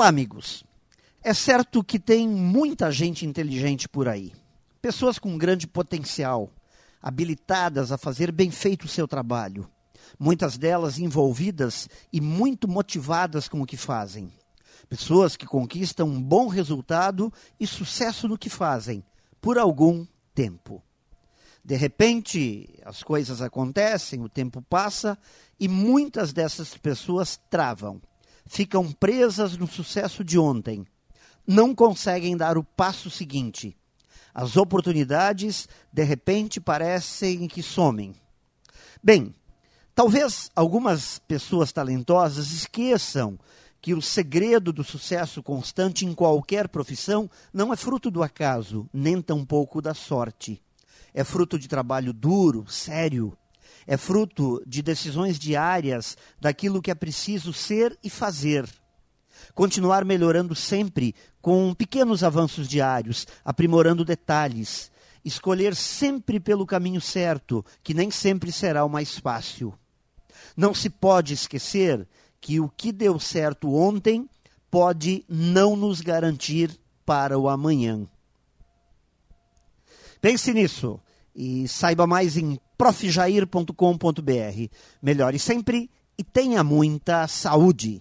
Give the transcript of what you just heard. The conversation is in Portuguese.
Olá, amigos. É certo que tem muita gente inteligente por aí. Pessoas com grande potencial, habilitadas a fazer bem feito o seu trabalho. Muitas delas envolvidas e muito motivadas com o que fazem. Pessoas que conquistam um bom resultado e sucesso no que fazem, por algum tempo. De repente, as coisas acontecem, o tempo passa e muitas dessas pessoas travam, ficam presas no sucesso de ontem, não conseguem dar o passo seguinte. As oportunidades, de repente, parecem que somem. Bem, talvez algumas pessoas talentosas esqueçam que o segredo do sucesso constante em qualquer profissão não é fruto do acaso, nem tampouco da sorte. É fruto de trabalho duro, sério. É fruto de decisões diárias daquilo que é preciso ser e fazer. Continuar melhorando sempre com pequenos avanços diários, aprimorando detalhes. Escolher sempre pelo caminho certo, que nem sempre será o mais fácil. Não se pode esquecer que o que deu certo ontem pode não nos garantir para o amanhã. Pense nisso e saiba mais em profjair.com.br. Melhore sempre e tenha muita saúde.